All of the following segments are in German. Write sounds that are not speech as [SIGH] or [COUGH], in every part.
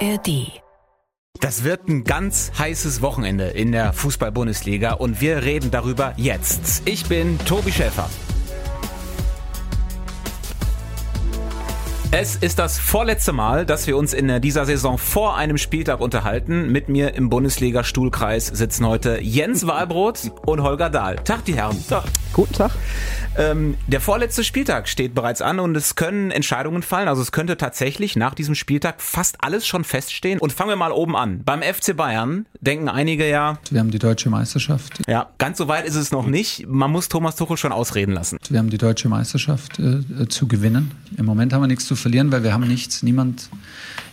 ARD. Das wird ein ganz heißes Wochenende in der Fußball-Bundesliga und wir reden darüber jetzt. Ich bin Tobi Schäfer. Es ist das vorletzte Mal, dass wir uns in dieser Saison vor einem Spieltag unterhalten. Mit mir im Bundesliga-Stuhlkreis sitzen heute Jens Wahlbrot und Holger Dahl. Tag, die Herren. Tag. Guten Tag. Ähm, der vorletzte Spieltag steht bereits an und es können Entscheidungen fallen. Also es könnte tatsächlich nach diesem Spieltag fast alles schon feststehen. Und fangen wir mal oben an. Beim FC Bayern denken einige ja. Wir haben die deutsche Meisterschaft. Ja, ganz so weit ist es noch nicht. Man muss Thomas Tuchel schon ausreden lassen. Wir haben die deutsche Meisterschaft äh, zu gewinnen. Im Moment haben wir nichts zu verlieren, weil wir haben nichts. Niemand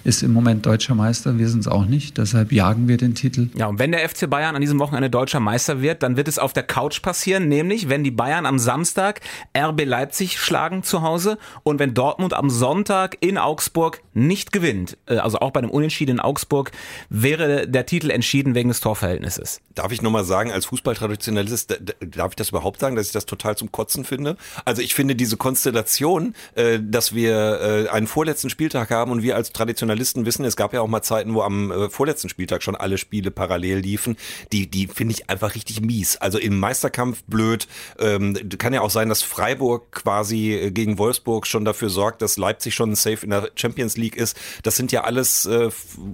ist im Moment deutscher Meister, wir sind es auch nicht. Deshalb jagen wir den Titel. Ja, und wenn der FC Bayern an diesem Wochenende deutscher Meister wird, dann wird es auf der Couch passieren, nämlich wenn die Bayern am Samstag RB Leipzig schlagen zu Hause und wenn Dortmund am Sonntag in Augsburg nicht gewinnt, äh, also auch bei einem Unentschieden in Augsburg, wäre der Titel entschieden wegen des Torverhältnisses. Darf ich nochmal sagen, als Fußballtraditionalist, darf ich das überhaupt sagen, dass ich das total zum Kotzen finde? Also ich finde diese Konstellation, äh, dass wir äh, einen vorletzten Spieltag haben und wir als Traditionalisten Journalisten wissen, es gab ja auch mal Zeiten, wo am äh, vorletzten Spieltag schon alle Spiele parallel liefen. Die, die finde ich einfach richtig mies. Also im Meisterkampf blöd. Ähm, kann ja auch sein, dass Freiburg quasi äh, gegen Wolfsburg schon dafür sorgt, dass Leipzig schon safe in der Champions League ist. Das sind ja alles äh,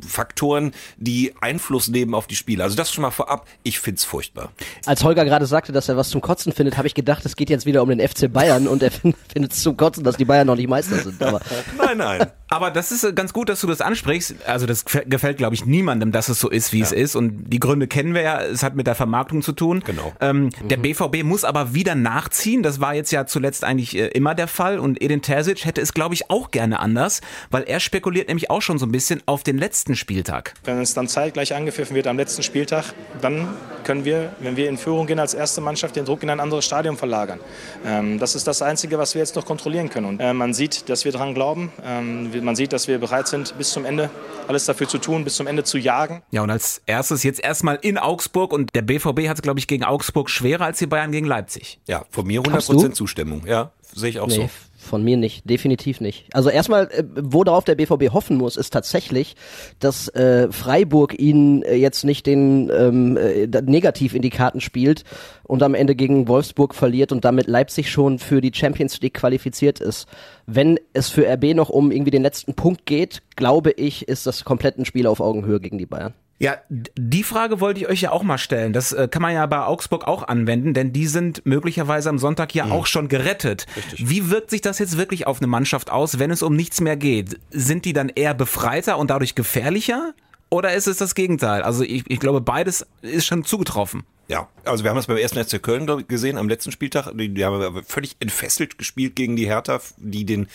Faktoren, die Einfluss nehmen auf die Spiele. Also das schon mal vorab. Ich find's furchtbar. Als Holger gerade sagte, dass er was zum Kotzen findet, habe ich gedacht, es geht jetzt wieder um den FC Bayern und er [LAUGHS] findet es zum Kotzen, dass die Bayern noch nicht Meister sind. Aber [LAUGHS] nein, nein. Aber das ist äh, ganz gut, dass du das ansprichst. Also das gefällt, glaube ich, niemandem, dass es so ist, wie ja. es ist. Und die Gründe kennen wir ja. Es hat mit der Vermarktung zu tun. Genau. Ähm, mhm. Der BVB muss aber wieder nachziehen. Das war jetzt ja zuletzt eigentlich äh, immer der Fall. Und Edin Terzic hätte es, glaube ich, auch gerne anders, weil er spekuliert nämlich auch schon so ein bisschen auf den letzten Spieltag. Wenn es dann zeitgleich angepfiffen wird am letzten Spieltag, dann können wir, wenn wir in Führung gehen als erste Mannschaft, den Druck in ein anderes Stadion verlagern. Ähm, das ist das Einzige, was wir jetzt noch kontrollieren können. Und äh, man sieht, dass wir daran glauben. Ähm, man sieht, dass wir bereit sind, bis zum Ende alles dafür zu tun, bis zum Ende zu jagen. Ja, und als erstes jetzt erstmal in Augsburg und der BVB hat es, glaube ich, gegen Augsburg schwerer als die Bayern gegen Leipzig. Ja, von mir 100% Zustimmung. Ja, sehe ich auch nee. so. Von mir nicht, definitiv nicht. Also erstmal, äh, worauf der BVB hoffen muss, ist tatsächlich, dass äh, Freiburg ihn äh, jetzt nicht den ähm, äh, negativ in die Karten spielt und am Ende gegen Wolfsburg verliert und damit Leipzig schon für die Champions League qualifiziert ist. Wenn es für RB noch um irgendwie den letzten Punkt geht, glaube ich, ist das komplett ein Spiel auf Augenhöhe gegen die Bayern. Ja, die Frage wollte ich euch ja auch mal stellen. Das äh, kann man ja bei Augsburg auch anwenden, denn die sind möglicherweise am Sonntag ja mhm. auch schon gerettet. Richtig. Wie wirkt sich das jetzt wirklich auf eine Mannschaft aus, wenn es um nichts mehr geht? Sind die dann eher befreiter und dadurch gefährlicher? Oder ist es das Gegenteil? Also ich, ich glaube, beides ist schon zugetroffen. Ja, also wir haben das beim ersten FC Köln gesehen am letzten Spieltag. Die, die haben völlig entfesselt gespielt gegen die Hertha, die den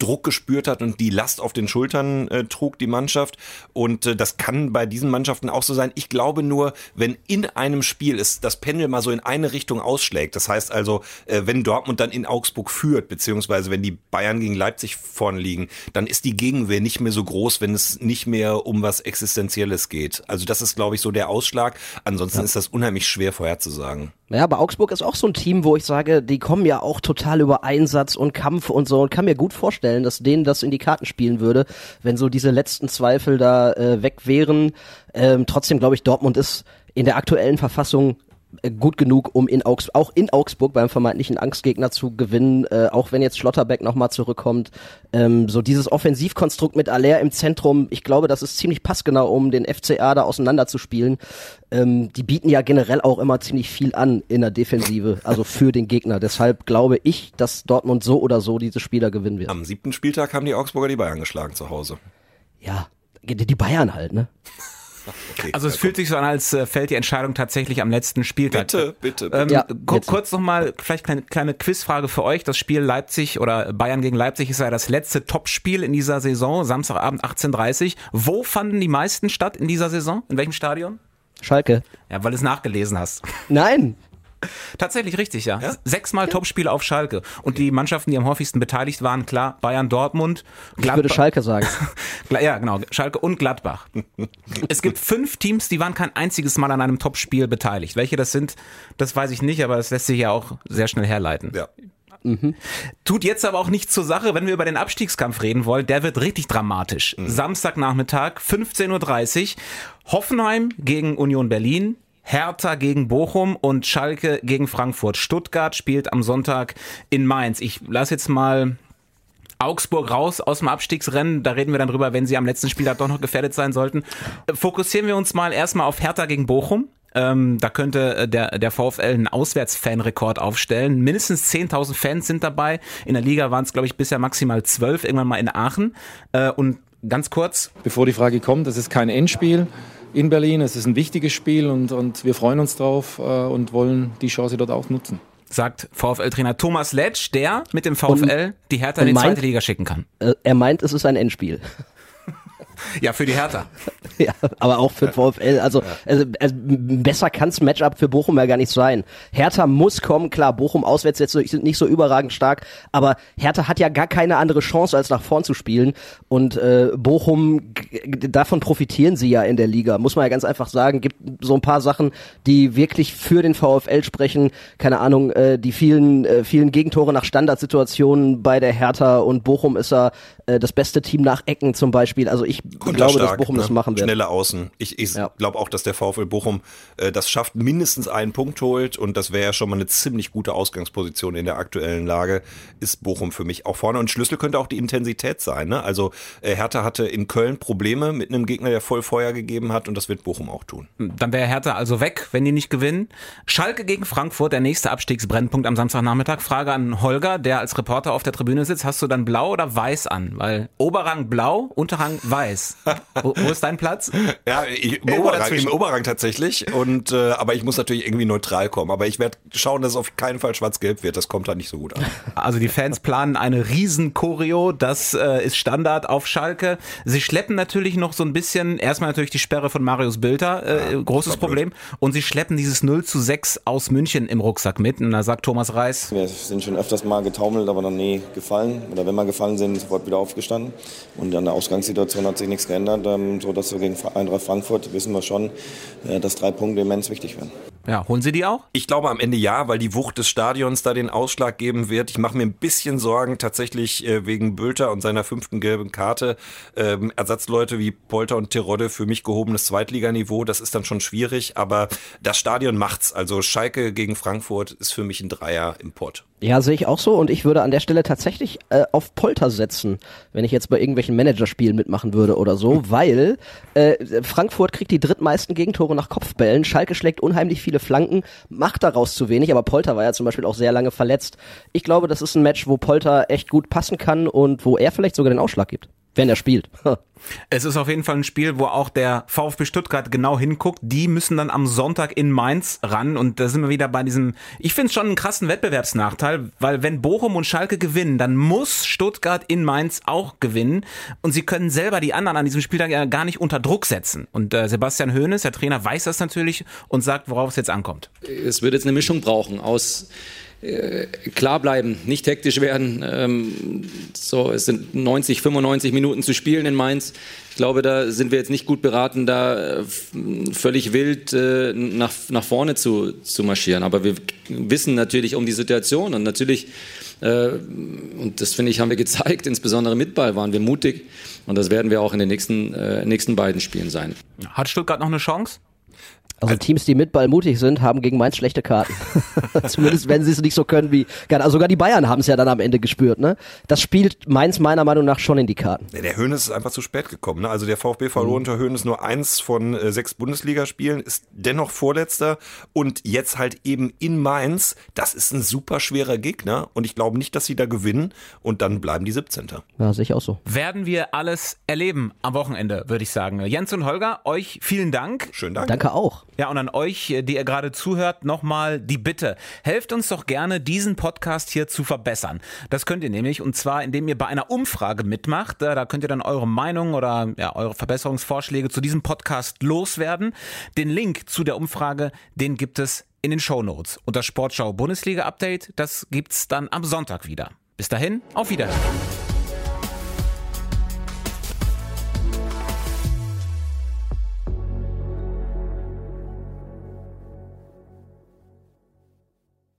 Druck gespürt hat und die Last auf den Schultern äh, trug, die Mannschaft. Und äh, das kann bei diesen Mannschaften auch so sein. Ich glaube nur, wenn in einem Spiel ist, das Pendel mal so in eine Richtung ausschlägt, das heißt also, äh, wenn Dortmund dann in Augsburg führt, beziehungsweise wenn die Bayern gegen Leipzig vorne liegen, dann ist die Gegenwehr nicht mehr so groß, wenn es nicht mehr um was Existenzielles geht. Also das ist, glaube ich, so der Ausschlag. Ansonsten ja. ist das unheimlich schwer vorherzusagen. Ja, aber Augsburg ist auch so ein Team, wo ich sage, die kommen ja auch total über Einsatz und Kampf und so und kann mir gut vorstellen, dass denen das in die Karten spielen würde, wenn so diese letzten Zweifel da äh, weg wären. Ähm, trotzdem glaube ich, Dortmund ist in der aktuellen Verfassung gut genug, um in Augs auch in Augsburg beim vermeintlichen Angstgegner zu gewinnen, äh, auch wenn jetzt Schlotterbeck nochmal zurückkommt. Ähm, so dieses Offensivkonstrukt mit Aller im Zentrum, ich glaube, das ist ziemlich passgenau, um den FCA da auseinanderzuspielen. Ähm, die bieten ja generell auch immer ziemlich viel an in der Defensive, also für den Gegner. Deshalb glaube ich, dass Dortmund so oder so diese Spieler gewinnen wird. Am siebten Spieltag haben die Augsburger die Bayern geschlagen zu Hause. Ja, die Bayern halt, ne? Okay, also es fühlt sich so an, als äh, fällt die Entscheidung tatsächlich am letzten Spieltag. Bitte, bitte. Ähm, ja, kurz nochmal, vielleicht eine kleine Quizfrage für euch. Das Spiel Leipzig oder Bayern gegen Leipzig ist ja das letzte Topspiel in dieser Saison, Samstagabend 18.30 Wo fanden die meisten statt in dieser Saison? In welchem Stadion? Schalke. Ja, weil du es nachgelesen hast. Nein, Tatsächlich richtig, ja. ja? Sechsmal ja. Topspiele auf Schalke. Und die Mannschaften, die am häufigsten beteiligt waren, klar, Bayern, Dortmund. Gladbach. Ich würde Schalke sagen. [LAUGHS] ja, genau, Schalke und Gladbach. es gibt [LAUGHS] fünf Teams, die waren kein einziges Mal an einem Topspiel beteiligt. Welche das sind, das weiß ich nicht, aber das lässt sich ja auch sehr schnell herleiten. Ja. Mhm. Tut jetzt aber auch nichts zur Sache, wenn wir über den Abstiegskampf reden wollen. Der wird richtig dramatisch. Mhm. Samstagnachmittag, 15.30 Uhr. Hoffenheim gegen Union Berlin. Hertha gegen Bochum und Schalke gegen Frankfurt. Stuttgart spielt am Sonntag in Mainz. Ich lasse jetzt mal Augsburg raus aus dem Abstiegsrennen. Da reden wir dann drüber, wenn sie am letzten Spieltag doch noch gefährdet sein sollten. Fokussieren wir uns mal erstmal auf Hertha gegen Bochum. Ähm, da könnte äh, der, der VfL einen Auswärtsfanrekord aufstellen. Mindestens 10.000 Fans sind dabei. In der Liga waren es, glaube ich, bisher maximal 12, irgendwann mal in Aachen. Äh, und ganz kurz. Bevor die Frage kommt, das ist kein Endspiel in Berlin. Es ist ein wichtiges Spiel und, und wir freuen uns drauf äh, und wollen die Chance dort auch nutzen. Sagt VfL-Trainer Thomas Letsch, der mit dem VfL und, die Hertha in die meint, zweite Liga schicken kann. Äh, er meint, es ist ein Endspiel. Ja, für die Hertha. [LAUGHS] ja, aber auch für VfL. Also, also, also besser kann's Matchup für Bochum ja gar nicht sein. Hertha muss kommen, klar, Bochum auswärts jetzt sind nicht so überragend stark, aber Hertha hat ja gar keine andere Chance, als nach vorn zu spielen. Und äh, Bochum, davon profitieren sie ja in der Liga, muss man ja ganz einfach sagen. Gibt so ein paar Sachen, die wirklich für den VfL sprechen. Keine Ahnung, äh, die vielen, äh, vielen Gegentore nach Standardsituationen bei der Hertha und Bochum ist er äh, das beste Team nach Ecken zum Beispiel. Also ich glaube, dass Bochum ne? das machen wird. Schnelle Außen. Ich, ich ja. glaube auch, dass der VfL Bochum äh, das schafft, mindestens einen Punkt holt und das wäre ja schon mal eine ziemlich gute Ausgangsposition in der aktuellen Lage. Ist Bochum für mich auch vorne und Schlüssel könnte auch die Intensität sein. Ne? Also äh, Hertha hatte in Köln Probleme mit einem Gegner, der voll Feuer gegeben hat und das wird Bochum auch tun. Dann wäre Hertha also weg, wenn die nicht gewinnen. Schalke gegen Frankfurt, der nächste Abstiegsbrennpunkt am Samstagnachmittag. Frage an Holger, der als Reporter auf der Tribüne sitzt. Hast du dann blau oder weiß an? Weil Oberrang blau, Unterrang weiß. wo, wo, ist dein Platz? Ja, ich, im, Oberrang, im Oberrang tatsächlich. Und äh, aber ich muss natürlich irgendwie neutral kommen. Aber ich werde schauen, dass es auf keinen Fall schwarz-gelb wird. Das kommt da nicht so gut an. Also die Fans planen eine riesen Choreo. Das äh, ist Standard auf Schalke. Sie schleppen natürlich noch so ein bisschen. Erstmal natürlich die Sperre von Marius Bilder, äh, ja, großes Problem. Und sie schleppen dieses 0 zu 6 aus München im Rucksack mit. Und da sagt Thomas Reis. Wir sind schon öfters mal getaumelt, aber noch nie gefallen. Oder wenn wir gefallen sind, sofort wieder aufgestanden. Und an der Ausgangssituation hat sich nichts geändert, ähm, so dass wir gegen Eintracht Frankfurt wissen wir schon, äh, dass drei Punkte immens wichtig werden. Ja, holen Sie die auch? Ich glaube am Ende ja, weil die Wucht des Stadions da den Ausschlag geben wird. Ich mache mir ein bisschen Sorgen tatsächlich äh, wegen Bülter und seiner fünften gelben Karte. Ähm, Ersatzleute wie Polter und Terodde für mich gehobenes Zweitliganiveau, das ist dann schon schwierig, aber das Stadion macht's. Also Schalke gegen Frankfurt ist für mich ein Dreier im Pott. Ja, sehe ich auch so und ich würde an der Stelle tatsächlich äh, auf Polter setzen, wenn ich jetzt bei irgendwelchen Managerspielen mitmachen würde oder so, weil äh, Frankfurt kriegt die drittmeisten Gegentore nach Kopfbällen, Schalke schlägt unheimlich viele Flanken, macht daraus zu wenig, aber Polter war ja zum Beispiel auch sehr lange verletzt. Ich glaube, das ist ein Match, wo Polter echt gut passen kann und wo er vielleicht sogar den Ausschlag gibt wenn er spielt. es ist auf jeden Fall ein Spiel, wo auch der VfB Stuttgart genau hinguckt. Die müssen dann am Sonntag in Mainz ran und da sind wir wieder bei diesem, ich finde es schon einen krassen Wettbewerbsnachteil, weil wenn Bochum und Schalke gewinnen, dann muss Stuttgart in Mainz auch gewinnen und sie können selber die anderen an diesem Spieltag ja gar nicht unter Druck setzen. Und äh, Sebastian Hoeneß, der Trainer, weiß das natürlich und sagt, worauf es jetzt ankommt. Es wird jetzt eine Mischung brauchen aus klar bleiben, nicht hektisch werden. Ähm, so, es sind 90, 95 Minuten zu spielen in Mainz. Ich glaube, da sind wir jetzt nicht gut beraten, da äh, völlig wild äh, nach, nach vorne zu, zu marschieren. Aber wir wissen natürlich um die Situation und natürlich, äh, und das finde ich, haben wir gezeigt, insbesondere mit Ball waren wir mutig und das werden wir auch in den nächsten, äh, nächsten beiden Spielen sein. Hat Stuttgart noch eine Chance? Also Teams, die mit Ball mutig sind, haben gegen Mainz schlechte Karten. [LAUGHS] Zumindest wenn sie es nicht so können wie, also sogar die Bayern haben es ja dann am Ende gespürt, ne? Das spielt Mainz meiner Meinung nach schon in die Karten. Der Höhnes ist einfach zu spät gekommen, ne? Also der VfB verlor mhm. unter Höhnes nur eins von äh, sechs Bundesligaspielen, ist dennoch Vorletzter und jetzt halt eben in Mainz. Das ist ein super schwerer Gegner und ich glaube nicht, dass sie da gewinnen und dann bleiben die 17. Ja, sehe ich auch so. Werden wir alles erleben am Wochenende, würde ich sagen. Jens und Holger, euch vielen Dank. Schönen Dank. Danke auch. Ja, und an euch, die ihr gerade zuhört, nochmal die Bitte. Helft uns doch gerne, diesen Podcast hier zu verbessern. Das könnt ihr nämlich, und zwar, indem ihr bei einer Umfrage mitmacht. Da könnt ihr dann eure Meinung oder ja, eure Verbesserungsvorschläge zu diesem Podcast loswerden. Den Link zu der Umfrage, den gibt es in den Show Notes. Und das Sportschau Bundesliga Update, das gibt's dann am Sonntag wieder. Bis dahin, auf Wiedersehen.